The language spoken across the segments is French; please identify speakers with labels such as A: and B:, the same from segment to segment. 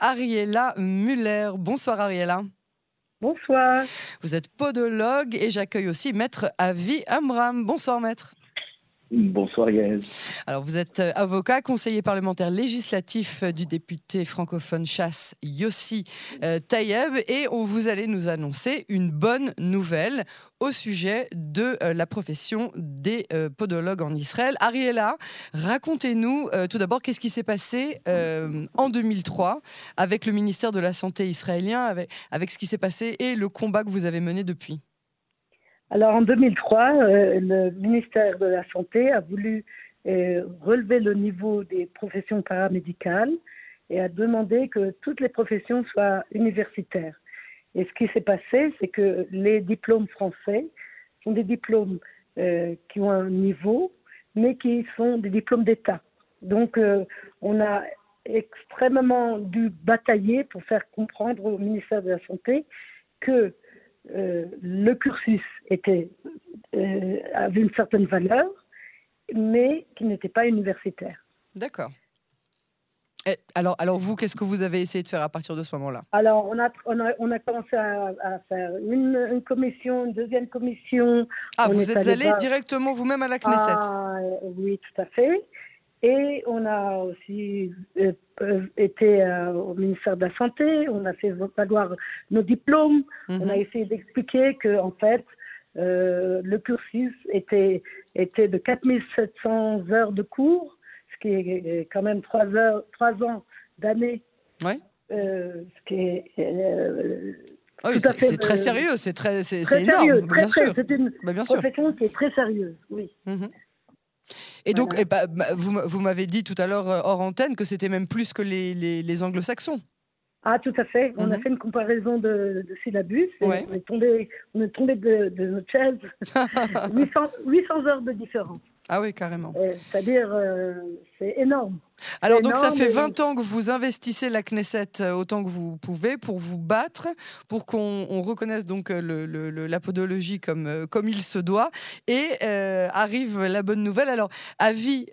A: Ariella Muller. Bonsoir Ariella.
B: Bonsoir.
A: Vous êtes podologue et j'accueille aussi Maître Avi Amram. Bonsoir Maître.
C: Bonsoir Yael.
A: Alors vous êtes euh, avocat, conseiller parlementaire législatif euh, du député francophone chasse Yossi euh, Tayeb et vous allez nous annoncer une bonne nouvelle au sujet de la profession des podologues en Israël. Ariella, racontez-nous tout d'abord qu'est-ce qui s'est passé en 2003 avec le ministère de la Santé israélien, avec, avec ce qui s'est passé et le combat que vous avez mené depuis.
B: Alors en 2003, euh, le ministère de la Santé a voulu euh, relever le niveau des professions paramédicales et a demandé que toutes les professions soient universitaires. Et ce qui s'est passé, c'est que les diplômes français sont des diplômes euh, qui ont un niveau, mais qui sont des diplômes d'État. Donc on a extrêmement dû batailler pour faire comprendre au ministère de la Santé que euh, le cursus était, euh, avait une certaine valeur, mais qui n'était pas universitaire.
A: D'accord. Alors, alors vous, qu'est-ce que vous avez essayé de faire à partir de ce moment-là?
B: Alors, on a, on a, on a commencé à, faire une, une, commission, une deuxième commission.
A: Ah, vous êtes allé directement vous-même à la Knesset?
B: ah, Oui, tout à fait. Et on a aussi euh, euh, été euh, au ministère de la Santé, on a fait valoir nos diplômes, on a mhm. essayé d'expliquer que en fait, le cursus était, était de 4700 heures de cours, ce qui est quand même 3, heures, 3 ans d'année.
A: Ouais.
B: ce qui est.
A: Ah oui, c'est très sérieux, c'est très, c'est énorme, bien sûr.
B: C'est une bah, profession qui est très sérieuse, oui. Mhm.
A: Et donc, eh ben, bah, vous, vous m'avez dit tout à l'heure euh, hors antenne que c'était même plus que les, les, anglo-saxons.
B: Ah, tout à fait. On a mhm. fait une comparaison de, de syllabus. On est tombé, on est tombé de, de notre chaise. 800, 800 heures de différence.
A: Ah oui, carrément.
B: Euh, c'est-à-dire, euh, c'est énorme.
A: Alors donc ça fait 20 ans que vous investissez la Knesset euh, autant que vous pouvez pour vous battre, pour qu'on reconnaisse donc le, la podologie comme, comme il se doit. Et arrive la bonne nouvelle. Alors, avis,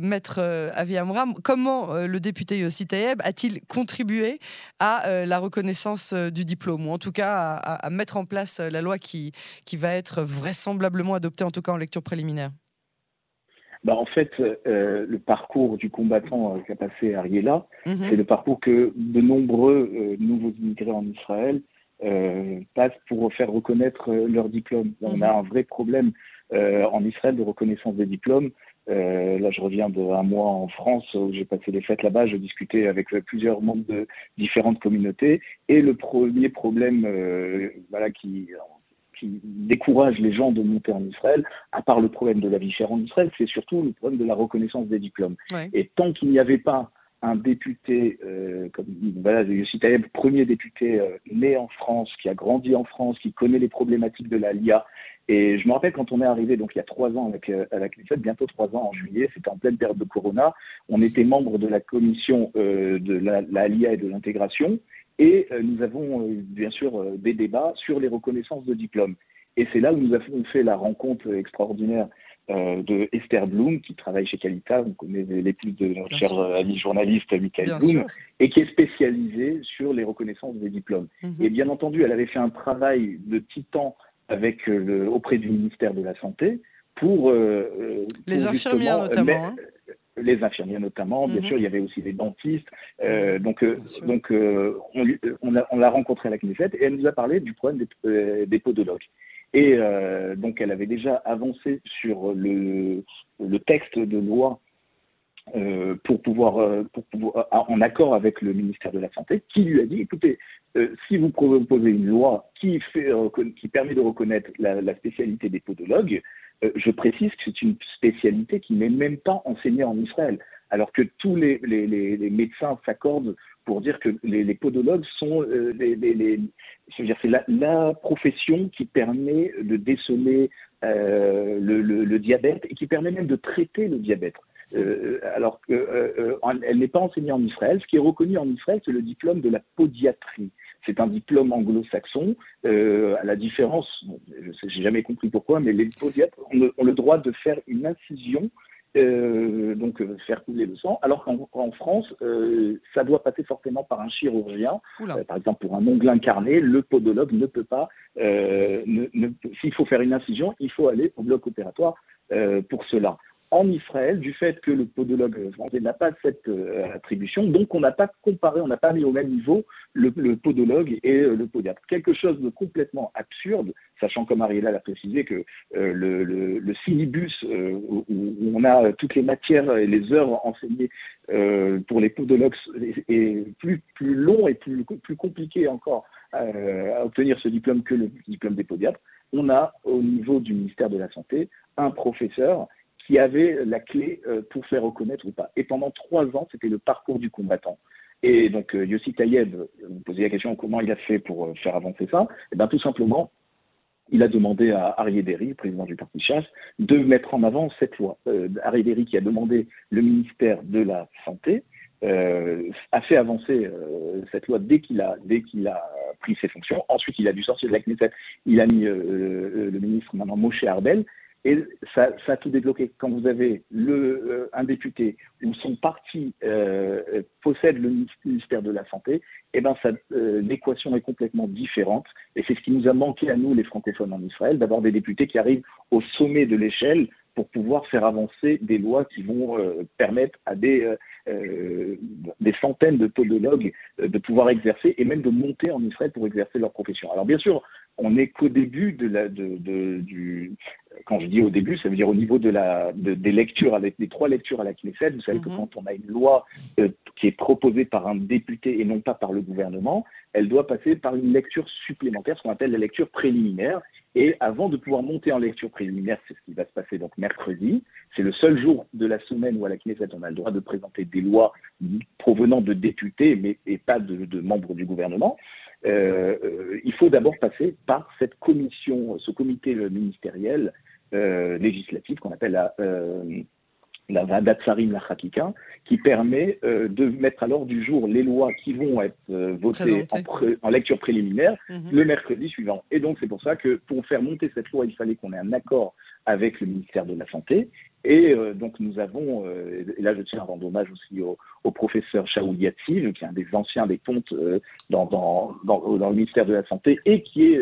A: maître Avi Amram, comment le député Yossi Taïeb a-t-il contribué à la reconnaissance du diplôme, ou en tout cas à, à, mettre en place la loi qui, qui va être vraisemblablement adoptée, en tout cas en lecture préliminaire?
C: Bah, en fait, euh, le parcours du combattant euh, qu'a passé Ariela, mhm. c'est le parcours que de nombreux euh, nouveaux immigrés en Israël passent pour faire reconnaître leur diplôme. On mhm. a un vrai problème en Israël de reconnaissance des diplômes. là, je reviens d'un mois en France où j'ai passé les fêtes là-bas. Je discutais avec plusieurs membres de différentes communautés. Et le premier problème voilà, qui, qui décourage les gens de monter en Israël, à part le problème de la vie chère en Israël, c'est surtout le problème de la reconnaissance des diplômes. Et tant qu'il n'y avait pas un député, euh, comme voilà, Yossi Tayeb, premier député euh, né en France, qui a grandi en France, qui connaît les problématiques de la LIA. Et je me rappelle quand on est arrivé, donc il y a trois ans avec, euh, avec bientôt trois ans en juillet, c'était en pleine période de Corona, on était membre de la commission euh, de la, la LIA et de l'intégration. Et euh, nous avons euh, bien sûr euh, des débats sur les reconnaissances de diplômes. Et c'est là où nous avons fait la rencontre extraordinaire de Esther Bloom, qui travaille chez Calita, vous connaissez l'épouse de notre cher ami journaliste Michael Bloom, et qui est spécialisée sur les reconnaissances des diplômes. Mhm. Et bien entendu, elle avait fait un travail de titan avec le, auprès du ministère de la Santé pour...
A: les infirmières notamment. Hein
C: les infirmiers notamment, bien mhm. sûr, il y avait aussi des dentistes. Euh, donc, euh, donc euh, on, on l'a rencontrée à la Knesset et elle nous a parlé du problème des, des podologues. Et donc, elle avait déjà avancé sur le, le texte de loi pour pouvoir, pour pouvoir, en accord avec le ministère de la Santé, qui lui a dit écoutez, si vous proposez une loi qui, fait, qui permet de reconnaître la, la spécialité des podologues, je précise que c'est une spécialité qui n'est même pas enseignée en Israël, alors que tous les, médecins s'accordent pour dire que les, podologues sont euh, la, profession qui permet de déceler euh, le, diabète et qui permet même de traiter le diabète. Euh, alors qu'elle euh, n'est pas enseignée en Israël. Ce qui est reconnu en Israël, c'est le diplôme de la podiatrie. C'est un diplôme anglo-saxon, euh, à la différence, je n'ai jamais compris pourquoi, mais les podiatres ont le, droit de faire une incision euh, donc euh, faire couler le sang, alors qu'en France, euh, ça doit passer forcément par un chirurgien. par exemple, pour un ongle incarné, le podologue ne peut pas, s'il faut faire une incision, il faut aller au bloc opératoire pour cela en Israël du fait que le podologue français n'a pas cette euh, attribution, donc on n'a pas comparé, on n'a pas mis au même niveau le, podologue et euh, le podiatre. Quelque chose de complètement absurde, sachant comme Ariela l'a précisé que euh, le, le, où, on a toutes les matières et les heures enseignées pour les podologues est plus, plus long et plus, plus compliqué encore à obtenir ce diplôme que le diplôme des podiatres. On a au niveau du ministère de la Santé un professeur qui avait la clé euh, pour faire reconnaître ou pas. Et pendant trois ans, c'était le parcours du combattant. Et donc, euh, Yossi Tayeb, vous posez la question comment il a fait pour euh, faire avancer ça? Et eh bien, tout simplement, il a demandé à Arié Derry, président du parti Chasse, de mettre en avant cette loi. Euh, qui a demandé le ministère de la Santé, a fait avancer cette loi dès qu'il a, dès qu'il a pris ses fonctions. Ensuite, il a dû sortir de la Knesset. Il a mis le ministre maintenant Moshe Arbel. Et ça, a tout débloqué. Quand vous avez euh, un député où son parti euh, possède le ministère de la Santé, eh ben euh, l'équation est complètement différente. Et c'est ce qui nous a manqué à nous, les francophones en Israël, d'avoir des députés qui arrivent au sommet de l'échelle pour pouvoir faire avancer des lois qui vont permettre à des, des centaines de podologues de pouvoir exercer et même de monter en Israël pour exercer leur profession. Alors bien sûr, on n'est qu'au début de la, de, de, du, quand je dis au début, ça veut dire au niveau de la, des lectures, avec les trois lectures à la Knesset. Vous savez que mhm. quand on a une loi euh, qui est proposée par un député et non pas par le gouvernement, elle doit passer par une lecture supplémentaire, ce qu'on appelle la lecture préliminaire. Et avant de pouvoir monter en lecture préliminaire, c'est ce qui va se passer donc mercredi. C'est le seul jour de la semaine où à la Knesset on a le droit de présenter des lois provenant de députés, mais et pas de, de membres du gouvernement. Euh, euh, il faut d'abord passer par cette commission, ce comité ministériel euh, législatif qu'on appelle la, la Vadat Sarim la qui permet de mettre à l'ordre du jour les lois qui vont être votées en, lecture préliminaire mhm. le mercredi suivant. Et donc c'est pour ça que pour faire monter cette loi, il fallait qu'on ait un accord avec le ministère de la Santé. Et euh, donc nous avons, euh, et là je tiens à rendre hommage aussi au, professeur Shaoul Yatsiv, qui est un des anciens des pontes euh, dans, dans, dans, le ministère de la Santé, et qui est,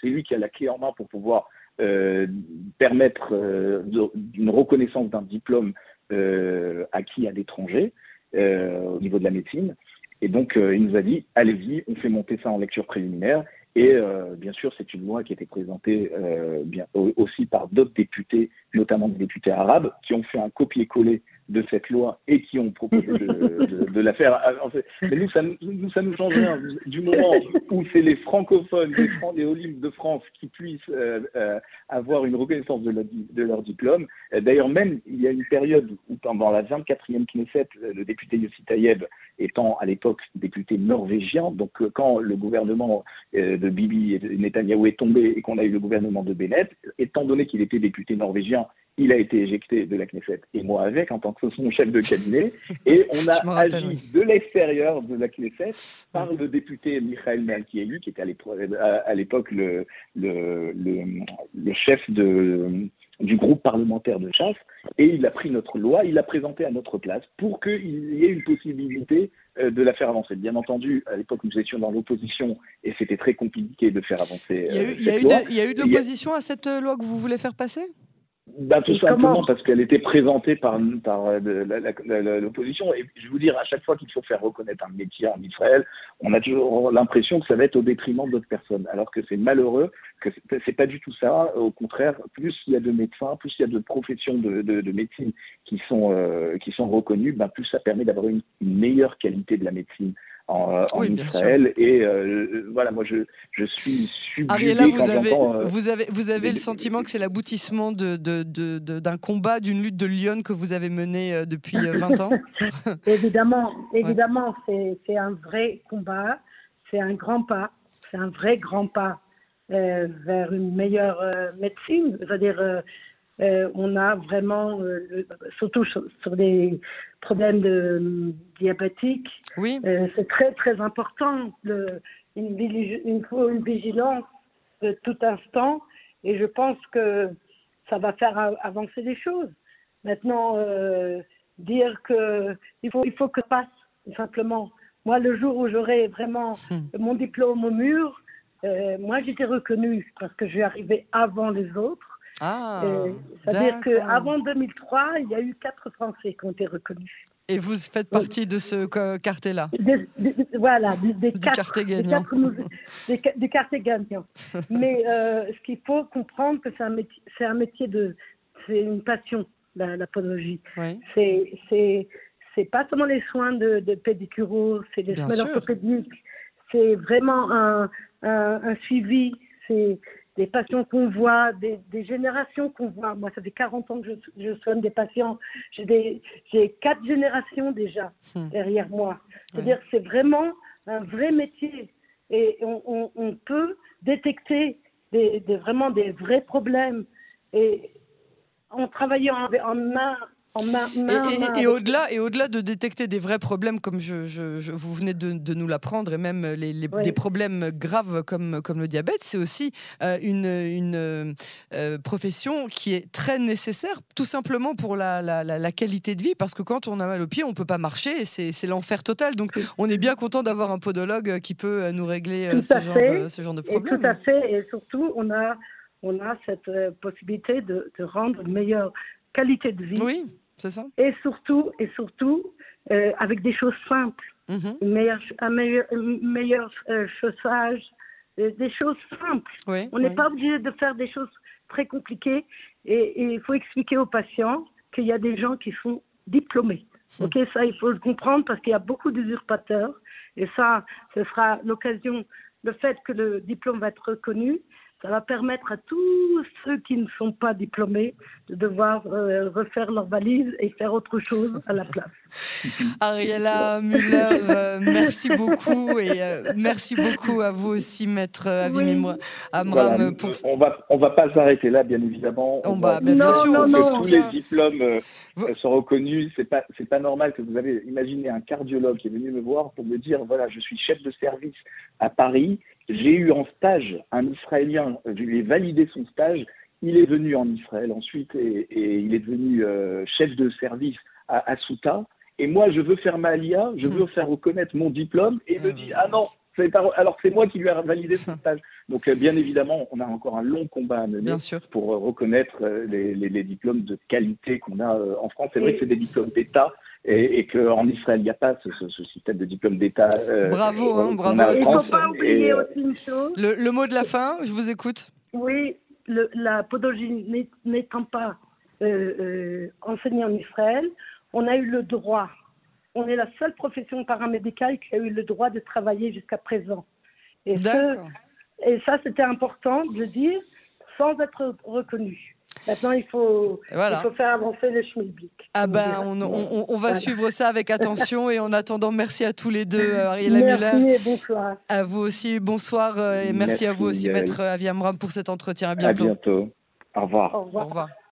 C: c'est lui qui a la clé en main pour pouvoir permettre une reconnaissance d'un diplôme acquis à l'étranger au niveau de la médecine. Et donc il nous a dit, allez-y, on fait monter ça en lecture préliminaire. Et euh, bien sûr, c'est une loi qui a été présentée euh, aussi par d'autres députés, notamment des députés arabes, qui ont fait un copier-coller de cette loi et qui ont proposé de, la faire. Mais nous, ça, nous, ça nous change rien. Du moment où c'est les francophones des, des de France qui puissent euh, euh, avoir une reconnaissance de leur, de leur diplôme. Euh, d'ailleurs, même, il y a une période où, pendant la 24e Knesset, le député Yossi Tayeb étant à l'époque député norvégien, donc quand le gouvernement de Bibi et de Netanyahou est tombé et qu'on a eu le gouvernement de Bennett, étant donné qu'il était député norvégien il a été éjecté de la Knesset et moi avec en tant que son chef de cabinet. Et on a agi de l'extérieur de la Knesset par le député Michael Malkielu qui était à l'époque le, le, le, chef de, du groupe parlementaire de chasse. Et il a pris notre loi, il l'a présentée à notre place pour qu'il y ait une possibilité euh, de la faire avancer. Bien entendu, à l'époque, nous étions dans l'opposition et c'était très compliqué de faire avancer.
A: Il y a eu, euh, il y a eu de l'opposition à cette loi que vous voulez faire passer?
C: Bah, tout simplement parce qu'elle était présentée par, par euh, l'opposition. Et je veux dire, à chaque fois qu'il faut faire reconnaître un métier en Israël, on a toujours l'impression que ça va être au détriment d'autres personnes. Alors que c'est malheureux, que c'est pas du tout ça. Au contraire, plus il y a de médecins, plus il y a de professions de, de, médecine qui sont, euh, qui sont reconnues, ben, plus ça permet d'avoir une meilleure qualité de la médine en, Israël. Et euh, voilà, moi, je, je suis subjugué
A: Ariella, vous, avez, euh, vous avez, vous avez le sentiment que c'est l'aboutissement d'un de, de, de, combat, d'une lutte de Lyon que vous avez menée euh, depuis 20 ans?
B: Évidemment, évidemment, c'est un vrai combat, c'est un grand pas, c'est un vrai grand pas vers une meilleure médecine. C'est-à-dire, euh, on a vraiment, euh, surtout sur, des problèmes de, diabétiques, oui. Euh, c'est très très important. Le, il faut une vigilance de tout instant et je pense que ça va faire avancer les choses. Maintenant, euh, dire que il faut, il faut que passe, simplement. Moi, le jour où j'aurai vraiment hmm. mon diplôme au mur, euh, moi, j'étais reconnue parce que je suis arrivée avant les autres.
A: Ah,
B: C'est-à-dire qu'avant 2003, il y a eu quatre Français qui ont été reconnus.
A: Et vous faites partie de ce quartier-là
B: Voilà, des, quatre, gagnants. Des, quartiers gagnants. Mais euh, ce qu'il faut comprendre, que c'est un métier, c'est un métier de, c'est une passion, la, la podologie. C'est, c'est, c'est pas seulement les soins de, de pédicuro, c'est les soins orthopédiques, c'est vraiment un, un, suivi, c'est des patients qu'on voit, des, générations qu'on voit. Moi, ça fait 40 ans que je, soigne des patients. J'ai quatre générations déjà hmm. derrière moi. C'est-à-dire que c'est vraiment un vrai métier. Et on, peut détecter des, vraiment des vrais problèmes. Et en travaillant en main
A: et, au-delà, et au-delà de détecter des vrais problèmes comme je, vous venez de, nous l'apprendre, et même les, des problèmes graves comme, comme le diabète, c'est aussi euh, une, une euh, profession qui est très nécessaire, tout simplement pour la, la, qualité de vie, parce que quand on a mal au pied, on peut pas marcher, et c'est, l'enfer total. Donc, on est bien content d'avoir un podologue qui peut euh, nous régler ce genre, ce genre, de problème.
B: tout à fait, et surtout, on a, on a cette possibilité de, de rendre une meilleure qualité de vie.
A: Oui ça?
B: Et surtout, et surtout euh, avec des choses simples. Mhm. meilleur, un meilleur, meilleur euh, chaussage, euh, des choses simples. On n'est pas obligé de faire des choses très compliquées. Et, il faut expliquer aux patients qu'il y a des gens qui sont diplômés. Mhm. Ok, ça, il faut le comprendre parce qu'il y a beaucoup d'usurpateurs. Et ça, ce sera l'occasion, le fait que le diplôme va être reconnu, ça va permettre à tous ceux qui ne sont pas diplômés de devoir euh, refaire leur valise et faire autre chose à la place.
A: Ariella Muller, euh, merci beaucoup et euh, merci beaucoup à vous aussi, maître Avimimra Amram.
C: pour... On va on va pas s'arrêter là, bien évidemment.
A: On, va, bien, sûr, que
C: tous les diplômes sont reconnus. C'est pas c'est pas normal que vous avez imaginé un cardiologue qui est venu me voir pour me dire voilà, je suis chef de service à Paris j'ai eu en stage un Israélien, je lui ai validé son stage, il est venu en Israël ensuite et, il est devenu euh, chef de service à, Souta. Et moi, je veux faire ma LIA, je veux hmm. faire reconnaître mon diplôme et il me dit Ah non, alors c'est moi qui lui ai validé son stage. Donc, euh, bien évidemment, on a encore un long combat à mener pour euh, reconnaître les, les, diplômes de qualité qu'on a en France. C'est vrai que c'est des diplômes d'État, et, et qu'en Israël, il n'y a pas ce, ce, système de diplôme d'État.
A: Euh, bravo, hein, bravo.
B: Il ne faut pas oublier euh, aussi une chose.
A: Le, le, mot de la fin, je vous écoute.
B: Oui, le, la podologie n'étant pas euh, euh, enseignée en Israël, on a eu le droit. On est la seule profession paramédicale qui a eu le droit de travailler jusqu'à présent. Et, ce, et ça, c'était important de le dire sans être reconnu. Maintenant, il faut, il faut faire avancer le schmilblick.
A: Ah ben, on, on, on, va suivre ça avec attention et en attendant, merci à tous les deux, euh, Ariel Muller.
B: Merci et bonsoir.
A: À vous aussi, bonsoir euh, et merci, à vous aussi, Maître Aviamram, pour cet entretien. À bientôt.
C: À bientôt. Au revoir.
B: Au revoir. Au revoir.